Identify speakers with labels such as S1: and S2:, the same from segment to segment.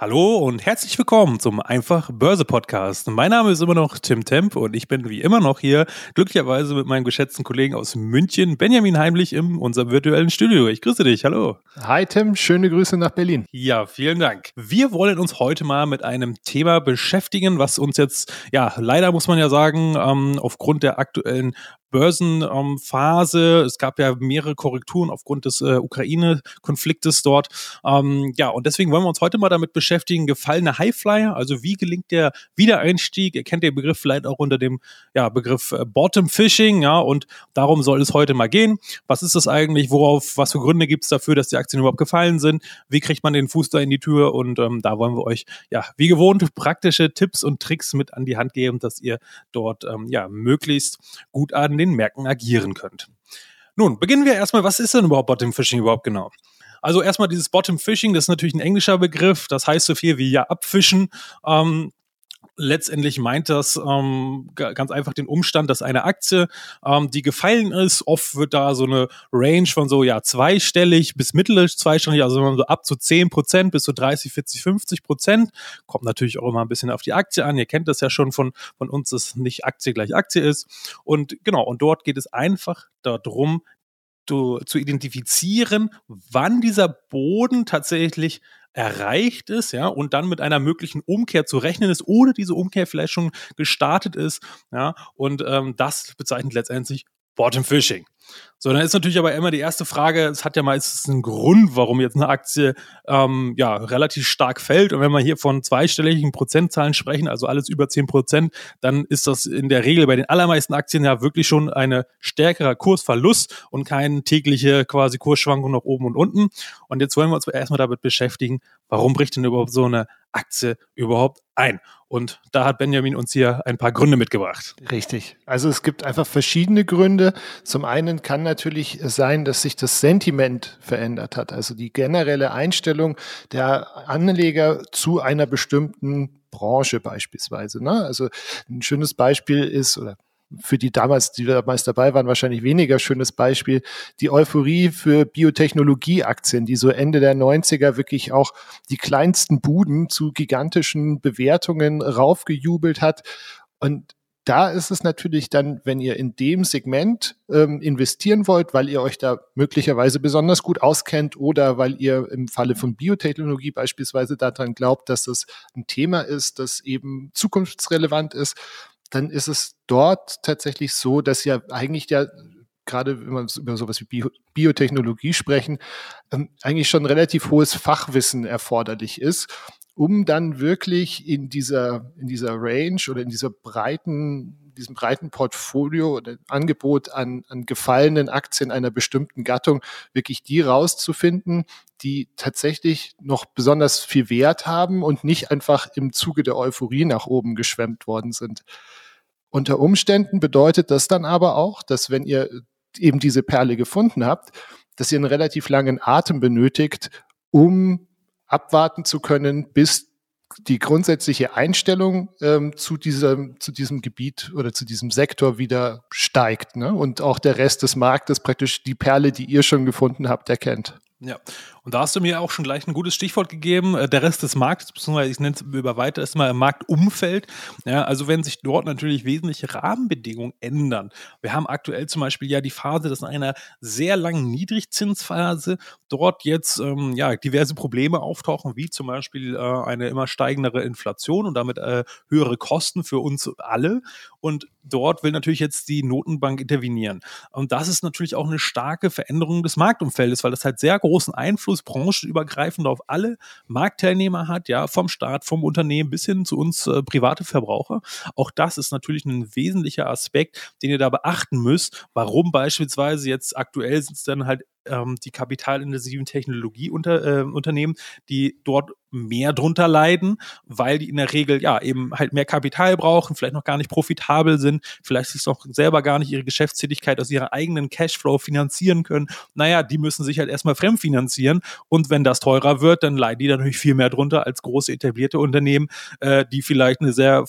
S1: Hallo und herzlich willkommen zum Einfach Börse Podcast. Mein Name ist immer noch Tim Temp und ich bin wie immer noch hier, glücklicherweise mit meinem geschätzten Kollegen aus München, Benjamin Heimlich, in unserem virtuellen Studio. Ich grüße dich. Hallo.
S2: Hi Tim, schöne Grüße nach Berlin.
S1: Ja, vielen Dank. Wir wollen uns heute mal mit einem Thema beschäftigen, was uns jetzt, ja, leider muss man ja sagen, ähm, aufgrund der aktuellen Börsenphase. Ähm, es gab ja mehrere Korrekturen aufgrund des äh, Ukraine-Konfliktes dort. Ähm, ja, und deswegen wollen wir uns heute mal damit beschäftigen, gefallene Highflyer, also wie gelingt der Wiedereinstieg? Ihr kennt den Begriff vielleicht auch unter dem ja, Begriff äh, Bottom Fishing, ja, und darum soll es heute mal gehen. Was ist das eigentlich? Worauf, was für Gründe gibt es dafür, dass die Aktien überhaupt gefallen sind? Wie kriegt man den Fuß da in die Tür? Und ähm, da wollen wir euch, ja, wie gewohnt, praktische Tipps und Tricks mit an die Hand geben, dass ihr dort ähm, ja möglichst gut an den Märkten agieren könnt. Nun, beginnen wir erstmal, was ist denn überhaupt Bottom Fishing überhaupt genau? Also erstmal dieses Bottom Fishing, das ist natürlich ein englischer Begriff, das heißt so viel wie ja abfischen. Ähm, letztendlich meint das ähm, ganz einfach den Umstand, dass eine Aktie, ähm, die gefallen ist, oft wird da so eine Range von so ja zweistellig bis mittelig zweistellig, also so ab zu 10 Prozent bis zu 30, 40, 50 Prozent. Kommt natürlich auch immer ein bisschen auf die Aktie an. Ihr kennt das ja schon von, von uns, dass nicht Aktie gleich Aktie ist. Und genau, und dort geht es einfach darum, zu, zu identifizieren, wann dieser Boden tatsächlich erreicht ist, ja, und dann mit einer möglichen Umkehr zu rechnen ist oder diese Umkehr vielleicht schon gestartet ist, ja, und ähm, das bezeichnet letztendlich Bottom Fishing. So, dann ist natürlich aber immer die erste Frage, es hat ja meistens einen Grund, warum jetzt eine Aktie ähm, ja relativ stark fällt. Und wenn wir hier von zweistelligen Prozentzahlen sprechen, also alles über zehn Prozent, dann ist das in der Regel bei den allermeisten Aktien ja wirklich schon eine stärkerer Kursverlust und keine tägliche quasi Kursschwankung nach oben und unten. Und jetzt wollen wir uns erstmal damit beschäftigen, warum bricht denn überhaupt so eine Aktie überhaupt ein? Und da hat Benjamin uns hier ein paar Gründe mitgebracht.
S2: Richtig. Also es gibt einfach verschiedene Gründe. Zum einen kann natürlich sein, dass sich das Sentiment verändert hat, also die generelle Einstellung der Anleger zu einer bestimmten Branche beispielsweise. Ne? Also ein schönes Beispiel ist, oder für die damals, die damals dabei waren, wahrscheinlich weniger schönes Beispiel, die Euphorie für Biotechnologieaktien, die so Ende der 90er wirklich auch die kleinsten Buden zu gigantischen Bewertungen raufgejubelt hat. Und da ist es natürlich dann, wenn ihr in dem Segment ähm, investieren wollt, weil ihr euch da möglicherweise besonders gut auskennt oder weil ihr im Falle von Biotechnologie beispielsweise daran glaubt, dass das ein Thema ist, das eben zukunftsrelevant ist, dann ist es dort tatsächlich so, dass ja eigentlich ja gerade wenn wir über sowas wie Bio Biotechnologie sprechen, ähm, eigentlich schon relativ hohes Fachwissen erforderlich ist um dann wirklich in dieser, in dieser Range oder in dieser breiten, diesem breiten Portfolio oder Angebot an, an gefallenen Aktien einer bestimmten Gattung wirklich die rauszufinden, die tatsächlich noch besonders viel Wert haben und nicht einfach im Zuge der Euphorie nach oben geschwemmt worden sind. Unter Umständen bedeutet das dann aber auch, dass wenn ihr eben diese Perle gefunden habt, dass ihr einen relativ langen Atem benötigt, um abwarten zu können, bis die grundsätzliche Einstellung ähm, zu, diesem, zu diesem Gebiet oder zu diesem Sektor wieder steigt ne? und auch der Rest des Marktes praktisch die Perle, die ihr schon gefunden habt, erkennt.
S1: Ja, und da hast du mir auch schon gleich ein gutes Stichwort gegeben. Äh, der Rest des Marktes, beziehungsweise ich nenne es über weiter erstmal Marktumfeld. Ja, also wenn sich dort natürlich wesentliche Rahmenbedingungen ändern. Wir haben aktuell zum Beispiel ja die Phase, dass in einer sehr langen Niedrigzinsphase dort jetzt ähm, ja diverse Probleme auftauchen, wie zum Beispiel äh, eine immer steigendere Inflation und damit äh, höhere Kosten für uns alle. Und dort will natürlich jetzt die Notenbank intervenieren. Und das ist natürlich auch eine starke Veränderung des Marktumfeldes, weil das halt sehr großen Einfluss branchenübergreifend auf alle Marktteilnehmer hat, ja, vom Staat, vom Unternehmen bis hin zu uns äh, private Verbraucher. Auch das ist natürlich ein wesentlicher Aspekt, den ihr da beachten müsst, warum beispielsweise jetzt aktuell sind es dann halt ähm, die kapitalintensiven Technologieunternehmen, äh, die dort mehr drunter leiden, weil die in der Regel ja eben halt mehr Kapital brauchen, vielleicht noch gar nicht profitabel sind, vielleicht sich auch selber gar nicht ihre Geschäftstätigkeit aus ihrer eigenen Cashflow finanzieren können. Naja, die müssen sich halt erstmal fremdfinanzieren und wenn das teurer wird, dann leiden die natürlich viel mehr drunter als große etablierte Unternehmen, äh, die vielleicht eine sehr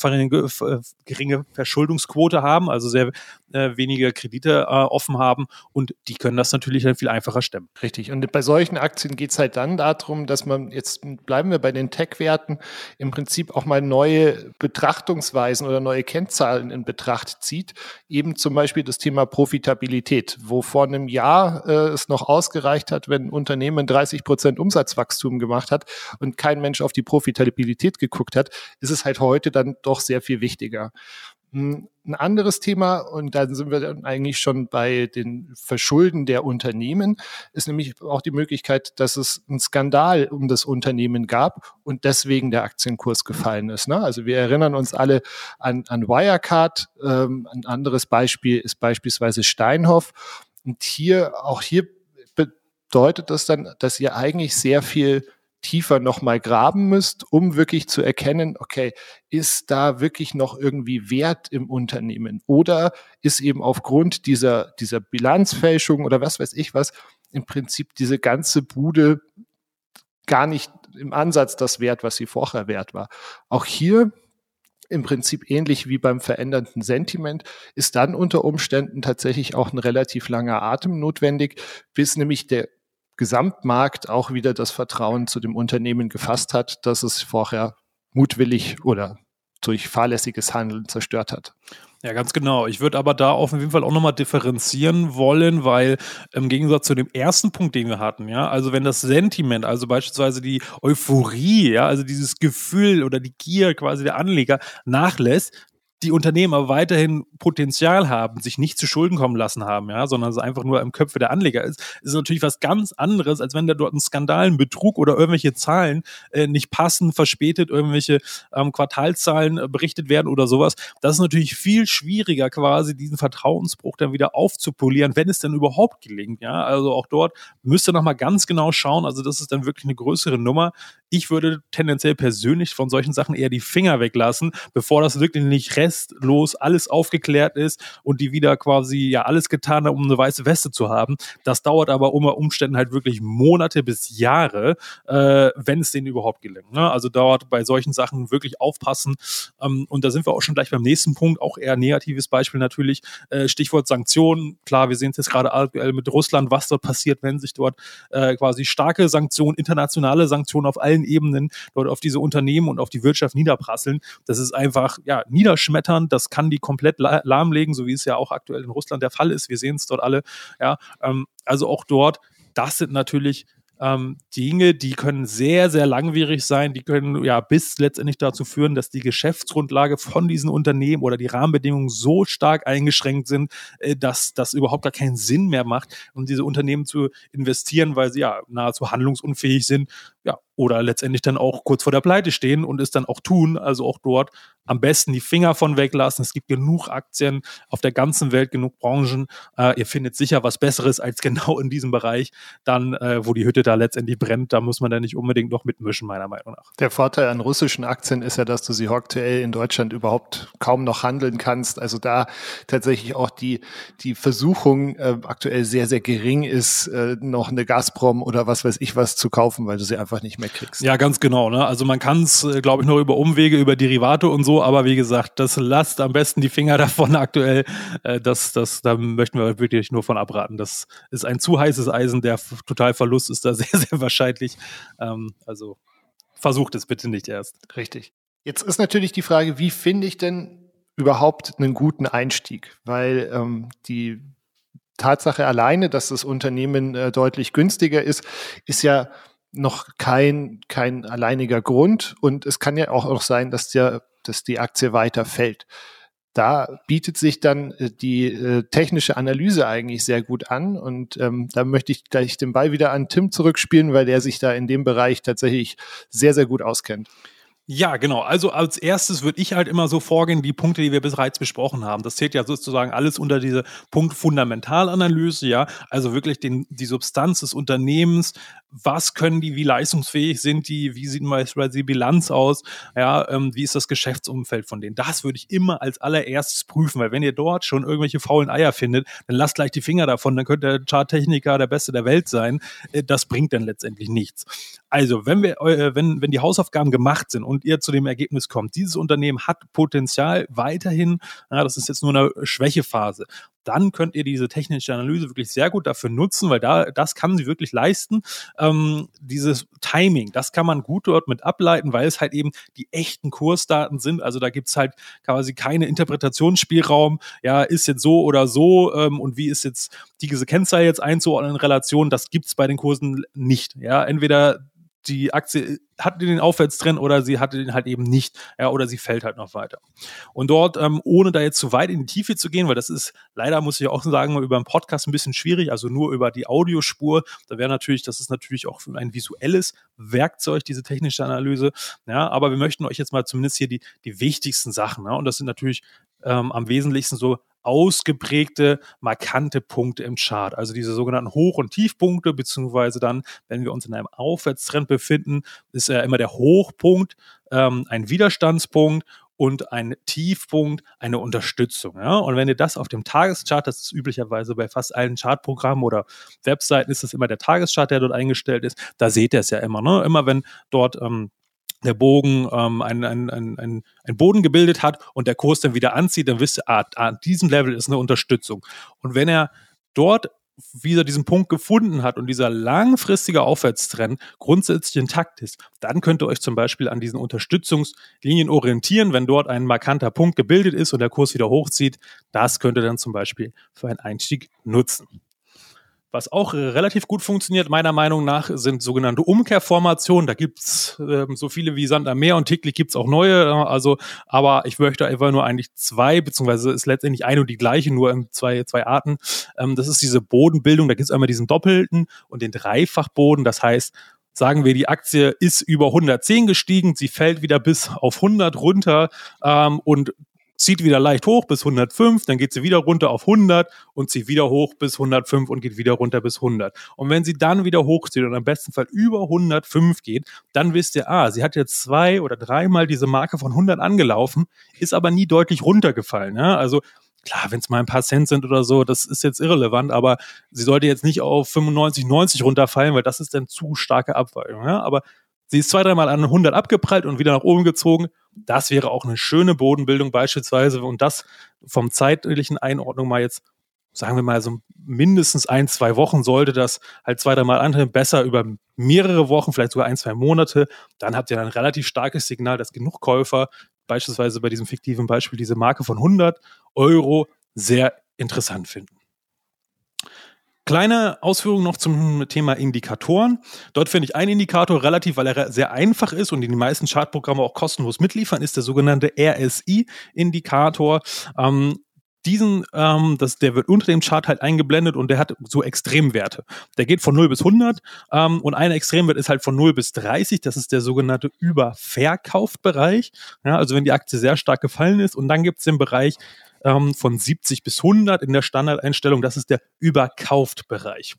S1: geringe Verschuldungsquote haben, also sehr äh, wenige Kredite äh, offen haben und die können das natürlich dann viel einfacher stemmen.
S2: Richtig. Und bei solchen Aktien geht es halt dann darum, dass man, jetzt bleiben wir bei den Tech-Werten, im Prinzip auch mal neue Betrachtungsweisen oder neue Kennzahlen in Betracht zieht. Eben zum Beispiel das Thema Profitabilität, wo vor einem Jahr äh, es noch ausgereicht hat, wenn ein Unternehmen 30 Prozent Umsatzwachstum gemacht hat und kein Mensch auf die Profitabilität geguckt hat, ist es halt heute dann doch sehr viel wichtiger. Hm, ein anderes Thema, und dann sind wir dann eigentlich schon bei den Verschulden der Unternehmen, ist nämlich auch die Möglichkeit, dass es einen Skandal um das Unternehmen gab und deswegen der Aktienkurs gefallen ist. Ne? Also wir erinnern uns alle an, an Wirecard. Ähm, ein anderes Beispiel ist beispielsweise Steinhoff. Und hier, auch hier bedeutet das dann, dass ihr eigentlich sehr viel tiefer nochmal graben müsst, um wirklich zu erkennen, okay, ist da wirklich noch irgendwie Wert im Unternehmen? Oder ist eben aufgrund dieser, dieser Bilanzfälschung oder was weiß ich was, im Prinzip diese ganze Bude gar nicht im Ansatz das Wert, was sie vorher wert war. Auch hier im Prinzip ähnlich wie beim veränderten Sentiment, ist dann unter Umständen tatsächlich auch ein relativ langer Atem notwendig, bis nämlich der Gesamtmarkt auch wieder das Vertrauen zu dem Unternehmen gefasst hat, dass es vorher mutwillig oder durch fahrlässiges Handeln zerstört hat.
S1: Ja, ganz genau. Ich würde aber da auf jeden Fall auch nochmal differenzieren wollen, weil im Gegensatz zu dem ersten Punkt, den wir hatten, ja, also wenn das Sentiment, also beispielsweise die Euphorie, ja, also dieses Gefühl oder die Gier quasi der Anleger nachlässt, die Unternehmen aber weiterhin Potenzial haben, sich nicht zu Schulden kommen lassen haben, ja, sondern es einfach nur im Köpfe der Anleger ist, ist natürlich was ganz anderes, als wenn da dort ein Skandal, ein Betrug oder irgendwelche Zahlen äh, nicht passen, verspätet irgendwelche ähm, Quartalzahlen äh, berichtet werden oder sowas. Das ist natürlich viel schwieriger, quasi diesen Vertrauensbruch dann wieder aufzupolieren, wenn es denn überhaupt gelingt, ja. Also auch dort müsste noch mal ganz genau schauen. Also das ist dann wirklich eine größere Nummer. Ich würde tendenziell persönlich von solchen Sachen eher die Finger weglassen, bevor das wirklich nicht restlos alles aufgeklärt ist und die wieder quasi ja alles getan haben, um eine weiße Weste zu haben. Das dauert aber unter Umständen halt wirklich Monate bis Jahre, äh, wenn es denen überhaupt gelingt. Ne? Also dauert bei solchen Sachen wirklich aufpassen. Ähm, und da sind wir auch schon gleich beim nächsten Punkt, auch eher negatives Beispiel natürlich. Äh, Stichwort Sanktionen. Klar, wir sehen es jetzt gerade aktuell mit Russland, was dort passiert, wenn sich dort äh, quasi starke Sanktionen, internationale Sanktionen auf allen Ebenen dort auf diese Unternehmen und auf die Wirtschaft niederprasseln. Das ist einfach ja niederschmetternd. Das kann die komplett lahmlegen, so wie es ja auch aktuell in Russland der Fall ist. Wir sehen es dort alle. Ja, ähm, also auch dort. Das sind natürlich ähm, Dinge, die können sehr, sehr langwierig sein, die können ja bis letztendlich dazu führen, dass die Geschäftsgrundlage von diesen Unternehmen oder die Rahmenbedingungen so stark eingeschränkt sind, äh, dass das überhaupt gar keinen Sinn mehr macht, um diese Unternehmen zu investieren, weil sie ja nahezu handlungsunfähig sind, ja, oder letztendlich dann auch kurz vor der Pleite stehen und es dann auch tun, also auch dort am besten die Finger von weglassen. Es gibt genug Aktien auf der ganzen Welt, genug Branchen. Äh, ihr findet sicher was Besseres als genau in diesem Bereich, dann, äh, wo die Hütte da letztendlich brennt. Da muss man dann nicht unbedingt noch mitmischen, meiner Meinung nach.
S2: Der Vorteil an russischen Aktien ist ja, dass du sie aktuell in Deutschland überhaupt kaum noch handeln kannst. Also da tatsächlich auch die, die Versuchung äh, aktuell sehr, sehr gering ist, äh, noch eine Gazprom oder was weiß ich was zu kaufen, weil du sie einfach nicht mehr kriegst.
S1: Ja, ganz genau. Ne? Also man kann es, äh, glaube ich, noch über Umwege, über Derivate und so, aber wie gesagt, das lasst am besten die Finger davon aktuell. Äh, das, das, da möchten wir wirklich nur von abraten. Das ist ein zu heißes Eisen, der Totalverlust ist da sehr, sehr wahrscheinlich. Ähm, also versucht es bitte nicht erst.
S2: Richtig. Jetzt ist natürlich die Frage, wie finde ich denn überhaupt einen guten Einstieg? Weil ähm, die Tatsache alleine, dass das Unternehmen äh, deutlich günstiger ist, ist ja noch kein, kein alleiniger Grund. Und es kann ja auch noch sein, dass, der, dass die Aktie weiter fällt. Da bietet sich dann äh, die äh, technische Analyse eigentlich sehr gut an. Und ähm, da möchte ich gleich den Ball wieder an Tim zurückspielen, weil der sich da in dem Bereich tatsächlich sehr, sehr gut auskennt.
S1: Ja, genau. Also als erstes würde ich halt immer so vorgehen, die Punkte, die wir bereits besprochen haben. Das zählt ja sozusagen alles unter diese Punkt Fundamentalanalyse, ja. Also wirklich den, die Substanz des Unternehmens. Was können die, wie leistungsfähig sind die, wie sieht beispielsweise die Bilanz aus, ja, ähm, wie ist das Geschäftsumfeld von denen. Das würde ich immer als allererstes prüfen, weil wenn ihr dort schon irgendwelche faulen Eier findet, dann lasst gleich die Finger davon, dann könnte der Charttechniker der Beste der Welt sein. Äh, das bringt dann letztendlich nichts. Also, wenn wir, äh, wenn, wenn die Hausaufgaben gemacht sind und ihr zu dem Ergebnis kommt, dieses Unternehmen hat Potenzial weiterhin, ja, das ist jetzt nur eine Schwächephase, dann könnt ihr diese technische Analyse wirklich sehr gut dafür nutzen, weil da das kann sie wirklich leisten. Ähm, dieses Timing, das kann man gut dort mit ableiten, weil es halt eben die echten Kursdaten sind. Also da gibt's halt quasi keine Interpretationsspielraum. Ja, ist jetzt so oder so ähm, und wie ist jetzt diese Kennzahl jetzt einzuordnen in Relation? Das gibt's bei den Kursen nicht. Ja, entweder die Aktie hat den Aufwärtstrend oder sie hatte den halt eben nicht, ja, oder sie fällt halt noch weiter. Und dort, ähm, ohne da jetzt zu weit in die Tiefe zu gehen, weil das ist leider, muss ich auch sagen, über einen Podcast ein bisschen schwierig, also nur über die Audiospur, da wäre natürlich, das ist natürlich auch ein visuelles Werkzeug, diese technische Analyse, ja, aber wir möchten euch jetzt mal zumindest hier die, die wichtigsten Sachen, ja, und das sind natürlich ähm, am wesentlichsten so ausgeprägte, markante Punkte im Chart. Also diese sogenannten Hoch- und Tiefpunkte, beziehungsweise dann, wenn wir uns in einem Aufwärtstrend befinden, ist ja immer der Hochpunkt ähm, ein Widerstandspunkt und ein Tiefpunkt eine Unterstützung. Ja? Und wenn ihr das auf dem Tageschart, das ist üblicherweise bei fast allen Chartprogrammen oder Webseiten, ist das immer der Tageschart, der dort eingestellt ist, da seht ihr es ja immer. Ne? Immer wenn dort ähm, der Bogen ähm, ein, ein, ein, ein, Boden gebildet hat und der Kurs dann wieder anzieht, dann wisst ihr, ah, an diesem Level ist eine Unterstützung. Und wenn er dort wieder diesen Punkt gefunden hat und dieser langfristige Aufwärtstrend grundsätzlich intakt ist, dann könnt ihr euch zum Beispiel an diesen Unterstützungslinien orientieren, wenn dort ein markanter Punkt gebildet ist und der Kurs wieder hochzieht. Das könnt ihr dann zum Beispiel für einen Einstieg nutzen. Was auch äh, relativ gut funktioniert, meiner Meinung nach, sind sogenannte Umkehrformationen. Da gibt's äh, so viele wie Sand am Meer und täglich gibt's auch neue. Äh, also, aber ich möchte einfach nur eigentlich zwei, beziehungsweise ist letztendlich eine und die gleiche, nur in zwei, zwei Arten. Ähm, das ist diese Bodenbildung. Da gibt's einmal diesen doppelten und den Dreifachboden. Das heißt, sagen wir, die Aktie ist über 110 gestiegen, sie fällt wieder bis auf 100 runter ähm, und zieht wieder leicht hoch bis 105, dann geht sie wieder runter auf 100 und zieht wieder hoch bis 105 und geht wieder runter bis 100. Und wenn sie dann wieder hochzieht und am besten Fall über 105 geht, dann wisst ihr, ah, sie hat jetzt zwei oder dreimal diese Marke von 100 angelaufen, ist aber nie deutlich runtergefallen. Ja? Also klar, wenn es mal ein paar Cent sind oder so, das ist jetzt irrelevant, aber sie sollte jetzt nicht auf 95, 90 runterfallen, weil das ist dann zu starke Abweichung. Ja? Aber sie ist zwei, dreimal an 100 abgeprallt und wieder nach oben gezogen. Das wäre auch eine schöne Bodenbildung beispielsweise und das vom zeitlichen Einordnung mal jetzt, sagen wir mal so mindestens ein, zwei Wochen sollte das halt zwei, dreimal antreten, besser über mehrere Wochen, vielleicht sogar ein, zwei Monate. Dann habt ihr ein relativ starkes Signal, dass genug Käufer beispielsweise bei diesem fiktiven Beispiel diese Marke von 100 Euro sehr interessant finden. Kleine Ausführung noch zum Thema Indikatoren. Dort finde ich einen Indikator relativ, weil er sehr einfach ist und die meisten Chartprogramme auch kostenlos mitliefern, ist der sogenannte RSI-Indikator. Ähm, diesen, ähm, das, der wird unter dem Chart halt eingeblendet und der hat so Extremwerte. Der geht von 0 bis 100 ähm, und ein Extremwert ist halt von 0 bis 30. Das ist der sogenannte Überverkaufbereich. Ja, also wenn die Aktie sehr stark gefallen ist und dann gibt es den Bereich ähm, von 70 bis 100 in der Standardeinstellung. Das ist der Überkauft-Bereich.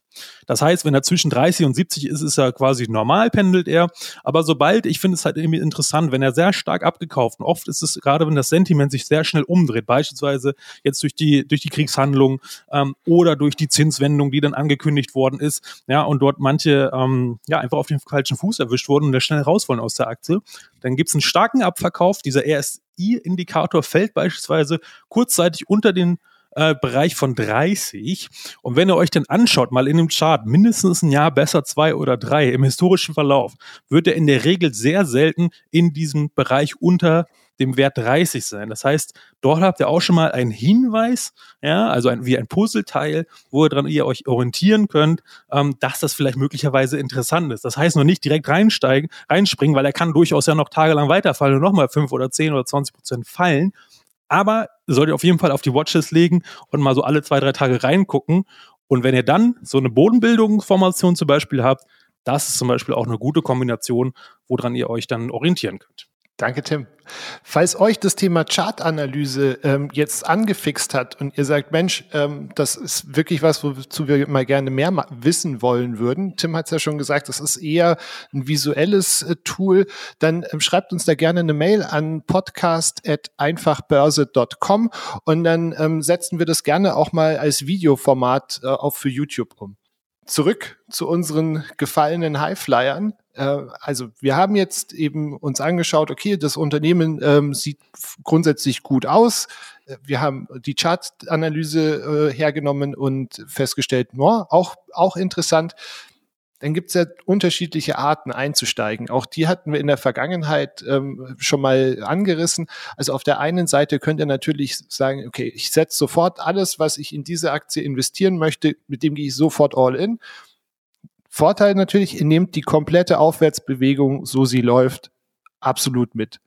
S1: Das heißt, wenn er zwischen 30 und 70 ist, ist er quasi normal, pendelt er. Aber sobald, ich finde es halt irgendwie interessant, wenn er sehr stark abgekauft und oft ist es gerade, wenn das Sentiment sich sehr schnell umdreht, beispielsweise jetzt durch die, durch die Kriegshandlung ähm, oder durch die Zinswendung, die dann angekündigt worden ist, ja, und dort manche ähm, ja einfach auf den falschen Fuß erwischt wurden und da schnell raus wollen aus der Aktie, dann gibt es einen starken Abverkauf. Dieser RS RSI-Indikator fällt beispielsweise kurzzeitig unter den äh, Bereich von 30. Und wenn ihr euch dann anschaut, mal in dem Chart, mindestens ein Jahr, besser zwei oder drei im historischen Verlauf, wird er in der Regel sehr selten in diesem Bereich unter dem Wert 30 sein. Das heißt, dort habt ihr auch schon mal einen Hinweis, ja, also ein, wie ein Puzzleteil, wo ihr dran ihr euch orientieren könnt, ähm, dass das vielleicht möglicherweise interessant ist. Das heißt noch nicht direkt reinsteigen, reinspringen, weil er kann durchaus ja noch tagelang weiterfallen und nochmal 5 oder 10 oder 20 Prozent fallen. Aber solltet ihr auf jeden Fall auf die Watches legen und mal so alle zwei, drei Tage reingucken. Und wenn ihr dann so eine Bodenbildungsformation zum Beispiel habt, das ist zum Beispiel auch eine gute Kombination, woran ihr euch dann orientieren könnt.
S2: Danke, Tim. Falls euch das Thema Chartanalyse ähm, jetzt angefixt hat und ihr sagt, Mensch, ähm, das ist wirklich was, wozu wir mal gerne mehr wissen wollen würden. Tim hat es ja schon gesagt, das ist eher ein visuelles äh, Tool. Dann ähm, schreibt uns da gerne eine Mail an podcast.einfachbörse.com und dann ähm, setzen wir das gerne auch mal als Videoformat äh, auch für YouTube um. Zurück zu unseren gefallenen Highflyern. Äh, also wir haben jetzt eben uns angeschaut, okay, das Unternehmen ähm, sieht grundsätzlich gut aus. Äh, wir haben die Chartanalyse äh, hergenommen und festgestellt, no, auch, auch interessant. Dann gibt es ja unterschiedliche Arten einzusteigen. Auch die hatten wir in der Vergangenheit ähm, schon mal angerissen. Also auf der einen Seite könnt ihr natürlich sagen, okay, ich setze sofort alles, was ich in diese Aktie investieren möchte, mit dem gehe ich sofort all in. Vorteil natürlich, ihr nehmt die komplette Aufwärtsbewegung, so sie läuft, absolut mit.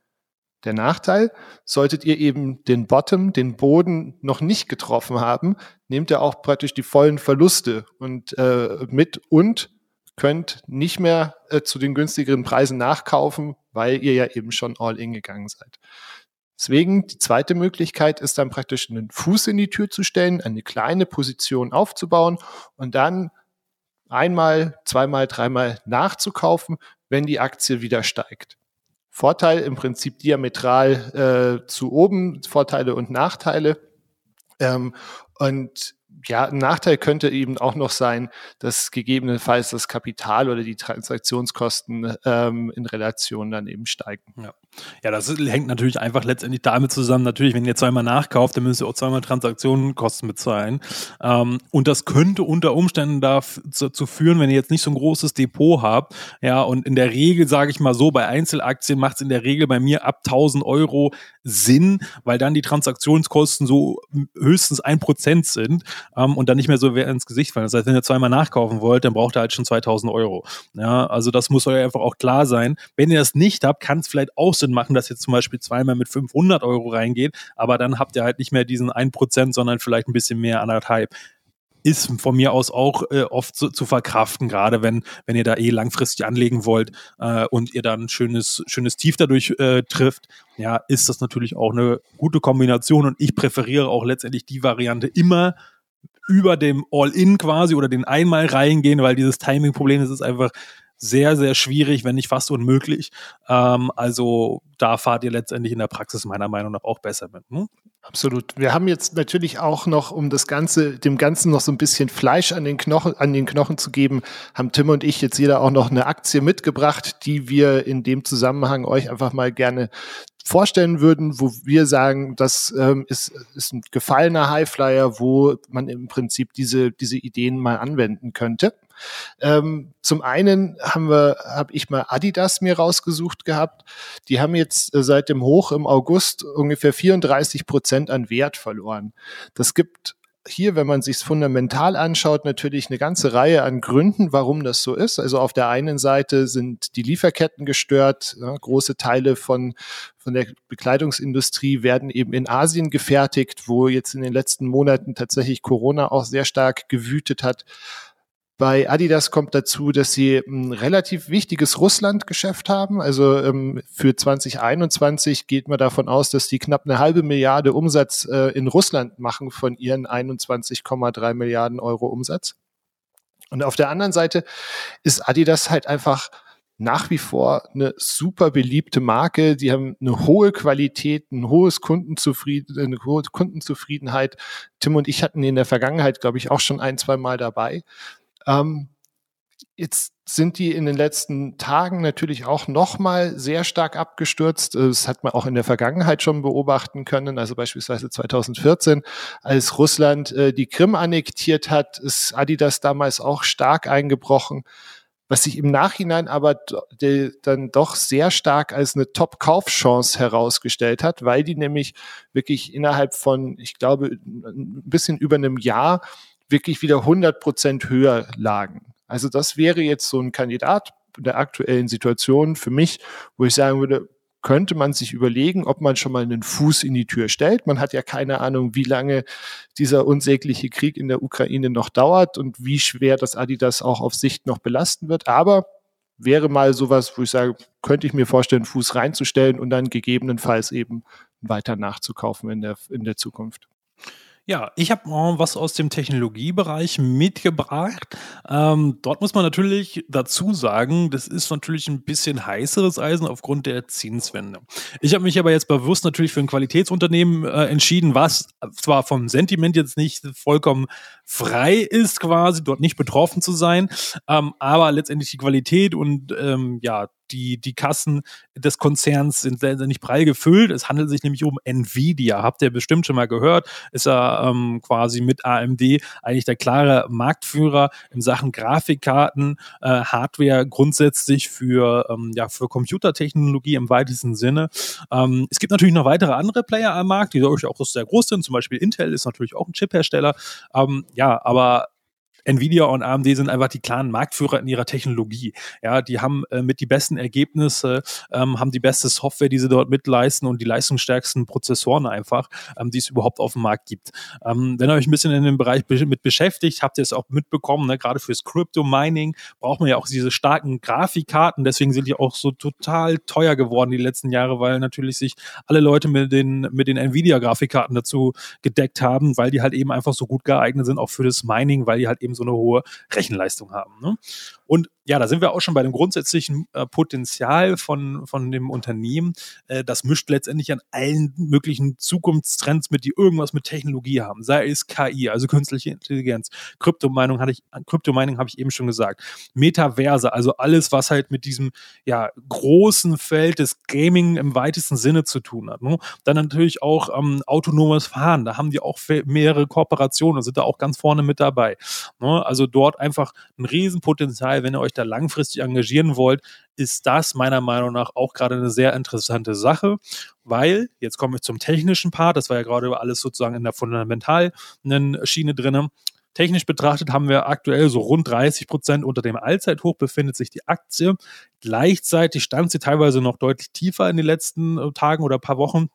S2: Der Nachteil, solltet ihr eben den Bottom, den Boden noch nicht getroffen haben, nehmt ihr auch praktisch die vollen Verluste und äh, mit und könnt nicht mehr äh, zu den günstigeren Preisen nachkaufen, weil ihr ja eben schon all in gegangen seid. Deswegen die zweite Möglichkeit ist dann praktisch einen Fuß in die Tür zu stellen, eine kleine Position aufzubauen und dann einmal, zweimal, dreimal nachzukaufen, wenn die Aktie wieder steigt. Vorteil im Prinzip diametral äh, zu oben, Vorteile und Nachteile. Ähm, und ja, ein Nachteil könnte eben auch noch sein, dass gegebenenfalls das Kapital oder die Transaktionskosten ähm, in Relation dann eben steigen.
S1: Ja. Ja, das hängt natürlich einfach letztendlich damit zusammen. Natürlich, wenn ihr zweimal nachkauft, dann müsst ihr auch zweimal Transaktionenkosten bezahlen. Ähm, und das könnte unter Umständen dazu führen, wenn ihr jetzt nicht so ein großes Depot habt. Ja, und in der Regel, sage ich mal so, bei Einzelaktien macht es in der Regel bei mir ab 1000 Euro Sinn, weil dann die Transaktionskosten so höchstens ein Prozent sind ähm, und dann nicht mehr so ins Gesicht fallen. Das heißt, wenn ihr zweimal nachkaufen wollt, dann braucht ihr halt schon 2000 Euro. Ja, also das muss euch einfach auch klar sein. Wenn ihr das nicht habt, kann es vielleicht auch Sinn machen, dass ihr zum Beispiel zweimal mit 500 Euro reingeht, aber dann habt ihr halt nicht mehr diesen 1%, sondern vielleicht ein bisschen mehr, anderthalb ist von mir aus auch äh, oft zu, zu, verkraften, gerade wenn, wenn ihr da eh langfristig anlegen wollt äh, und ihr dann ein schönes, schönes Tief dadurch äh, trifft, ja, ist das natürlich auch eine gute Kombination und ich präferiere auch letztendlich die Variante immer über dem All-In quasi oder den einmal reingehen, weil dieses Timing-Problem ist einfach sehr, sehr schwierig, wenn nicht fast unmöglich. Ähm, also da fahrt ihr letztendlich in der Praxis meiner Meinung nach auch besser mit. Hm?
S2: Absolut. Wir haben jetzt natürlich auch noch, um das Ganze, dem Ganzen noch so ein bisschen Fleisch an den Knochen, an den Knochen zu geben, haben Tim und ich jetzt jeder auch noch eine Aktie mitgebracht, die wir in dem Zusammenhang euch einfach mal gerne vorstellen würden, wo wir sagen, das ähm, ist, ist ein gefallener Highflyer, wo man im Prinzip diese, diese Ideen mal anwenden könnte. Ähm, zum einen haben wir, habe ich mal Adidas mir rausgesucht gehabt. Die haben jetzt äh, seit dem Hoch im August ungefähr 34 Prozent an Wert verloren. Das gibt hier, wenn man sich fundamental anschaut, natürlich eine ganze Reihe an Gründen, warum das so ist. Also auf der einen Seite sind die Lieferketten gestört. Ja, große Teile von, von der Bekleidungsindustrie werden eben in Asien gefertigt, wo jetzt in den letzten Monaten tatsächlich Corona auch sehr stark gewütet hat. Bei Adidas kommt dazu, dass sie ein relativ wichtiges Russland-Geschäft haben. Also ähm, für 2021 geht man davon aus, dass die knapp eine halbe Milliarde Umsatz äh, in Russland machen von ihren 21,3 Milliarden Euro Umsatz. Und auf der anderen Seite ist Adidas halt einfach nach wie vor eine super beliebte Marke. Die haben eine hohe Qualität, ein hohes Kundenzufrieden, eine hohe Kundenzufriedenheit. Tim und ich hatten in der Vergangenheit, glaube ich, auch schon ein, zwei Mal dabei. Ähm, jetzt sind die in den letzten Tagen natürlich auch nochmal sehr stark abgestürzt. Das hat man auch in der Vergangenheit schon beobachten können. Also beispielsweise 2014, als Russland äh, die Krim annektiert hat, ist Adidas damals auch stark eingebrochen. Was sich im Nachhinein aber dann doch sehr stark als eine Top-Kaufchance herausgestellt hat, weil die nämlich wirklich innerhalb von, ich glaube, ein bisschen über einem Jahr wirklich wieder 100 Prozent höher lagen. Also das wäre jetzt so ein Kandidat der aktuellen Situation für mich, wo ich sagen würde, könnte man sich überlegen, ob man schon mal einen Fuß in die Tür stellt. Man hat ja keine Ahnung, wie lange dieser unsägliche Krieg in der Ukraine noch dauert und wie schwer das Adidas auch auf Sicht noch belasten wird. Aber wäre mal sowas, wo ich sage, könnte ich mir vorstellen, Fuß reinzustellen und dann gegebenenfalls eben weiter nachzukaufen in der, in der Zukunft.
S1: Ja, ich habe mal was aus dem Technologiebereich mitgebracht. Ähm, dort muss man natürlich dazu sagen, das ist natürlich ein bisschen heißeres Eisen aufgrund der Zinswende. Ich habe mich aber jetzt bewusst natürlich für ein Qualitätsunternehmen äh, entschieden, was zwar vom Sentiment jetzt nicht vollkommen frei ist, quasi dort nicht betroffen zu sein, ähm, aber letztendlich die Qualität und ähm, ja die, die Kassen des Konzerns sind nicht prall gefüllt. Es handelt sich nämlich um Nvidia. Habt ihr bestimmt schon mal gehört? Ist er ähm, quasi mit AMD eigentlich der klare Marktführer in Sachen Grafikkarten, äh, Hardware grundsätzlich für, ähm, ja, für Computertechnologie im weitesten Sinne. Ähm, es gibt natürlich noch weitere andere Player am Markt, die dadurch auch sehr groß sind. Zum Beispiel Intel ist natürlich auch ein Chiphersteller. Ähm, ja, aber Nvidia und AMD sind einfach die klaren Marktführer in ihrer Technologie. Ja, die haben äh, mit die besten Ergebnisse, ähm, haben die beste Software, die sie dort mitleisten und die leistungsstärksten Prozessoren einfach, ähm, die es überhaupt auf dem Markt gibt. Ähm, wenn ihr euch ein bisschen in dem Bereich mit beschäftigt, habt ihr es auch mitbekommen, ne? gerade fürs Crypto-Mining braucht man ja auch diese starken Grafikkarten, deswegen sind die auch so total teuer geworden die letzten Jahre, weil natürlich sich alle Leute mit den, mit den Nvidia-Grafikkarten dazu gedeckt haben, weil die halt eben einfach so gut geeignet sind, auch für das Mining, weil die halt eben so eine hohe Rechenleistung haben. Ne? Und ja, da sind wir auch schon bei dem grundsätzlichen äh, Potenzial von, von dem Unternehmen. Äh, das mischt letztendlich an allen möglichen Zukunftstrends mit, die irgendwas mit Technologie haben. Sei es KI, also künstliche Intelligenz, Kryptomeinung hatte ich, Kryptomining habe ich eben schon gesagt, Metaverse, also alles, was halt mit diesem ja großen Feld des Gaming im weitesten Sinne zu tun hat. Ne? Dann natürlich auch ähm, autonomes Fahren. Da haben die auch mehrere Kooperationen und sind da auch ganz vorne mit dabei. Ne? Also dort einfach ein Riesenpotenzial, wenn ihr euch da langfristig engagieren wollt, ist das meiner Meinung nach auch gerade eine sehr interessante Sache, weil, jetzt komme ich zum technischen Part, das war ja gerade alles sozusagen in der fundamentalen Schiene drinne. Technisch betrachtet haben wir aktuell so rund 30 Prozent unter dem Allzeithoch befindet sich die Aktie. Gleichzeitig stand sie teilweise noch deutlich tiefer in den letzten äh, Tagen oder paar Wochen.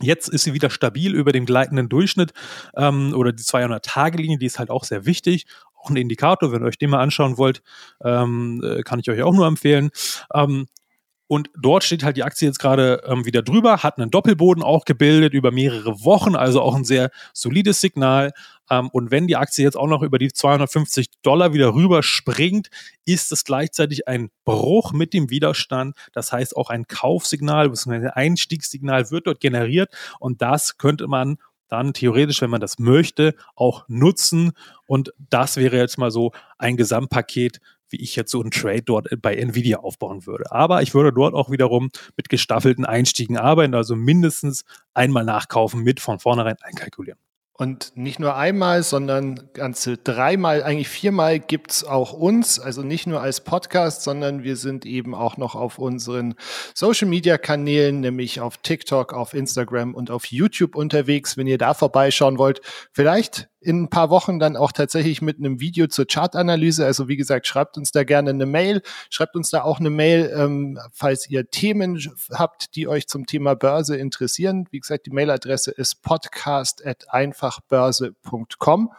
S1: Jetzt ist sie wieder stabil über dem gleitenden Durchschnitt ähm, oder die 200-Tage-Linie, die ist halt auch sehr wichtig auch ein Indikator, wenn ihr euch den mal anschauen wollt, ähm, äh, kann ich euch auch nur empfehlen. Ähm, und dort steht halt die Aktie jetzt gerade ähm, wieder drüber, hat einen Doppelboden auch gebildet über mehrere Wochen, also auch ein sehr solides Signal. Ähm, und wenn die Aktie jetzt auch noch über die 250 Dollar wieder rüber springt, ist es gleichzeitig ein Bruch mit dem Widerstand. Das heißt, auch ein Kaufsignal bzw. Einstiegssignal wird dort generiert. Und das könnte man dann theoretisch, wenn man das möchte, auch nutzen. Und das wäre jetzt mal so ein Gesamtpaket, wie ich jetzt so einen Trade dort bei Nvidia aufbauen würde. Aber ich würde dort auch wiederum mit gestaffelten Einstiegen arbeiten, also mindestens einmal nachkaufen mit von vornherein einkalkulieren.
S2: Und nicht nur einmal, sondern ganze dreimal, eigentlich viermal gibt's auch uns, also nicht nur als Podcast, sondern wir sind eben auch noch auf unseren Social-Media-Kanälen, nämlich auf TikTok, auf Instagram und auf YouTube unterwegs. Wenn ihr da vorbeischauen wollt, vielleicht in ein paar Wochen dann auch tatsächlich mit einem Video zur Chartanalyse. Also wie gesagt, schreibt uns da gerne eine Mail, schreibt uns da auch eine Mail, ähm, falls ihr Themen habt, die euch zum Thema Börse interessieren. Wie gesagt, die Mailadresse ist podcast.einfachbörse.com.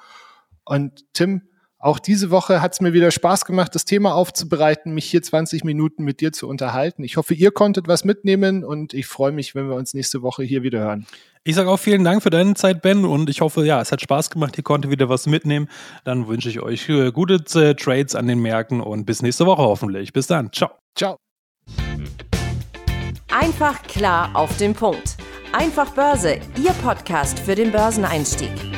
S2: Und Tim, auch diese Woche hat es mir wieder Spaß gemacht, das Thema aufzubereiten, mich hier 20 Minuten mit dir zu unterhalten. Ich hoffe, ihr konntet was mitnehmen und ich freue mich, wenn wir uns nächste Woche hier wieder hören.
S1: Ich sage auch vielen Dank für deine Zeit, Ben, und ich hoffe, ja, es hat Spaß gemacht, ihr konntet wieder was mitnehmen. Dann wünsche ich euch äh, gute äh, Trades an den Märkten und bis nächste Woche hoffentlich. Bis dann. Ciao.
S2: Ciao.
S3: Einfach klar auf den Punkt. Einfach Börse, Ihr Podcast für den Börseneinstieg.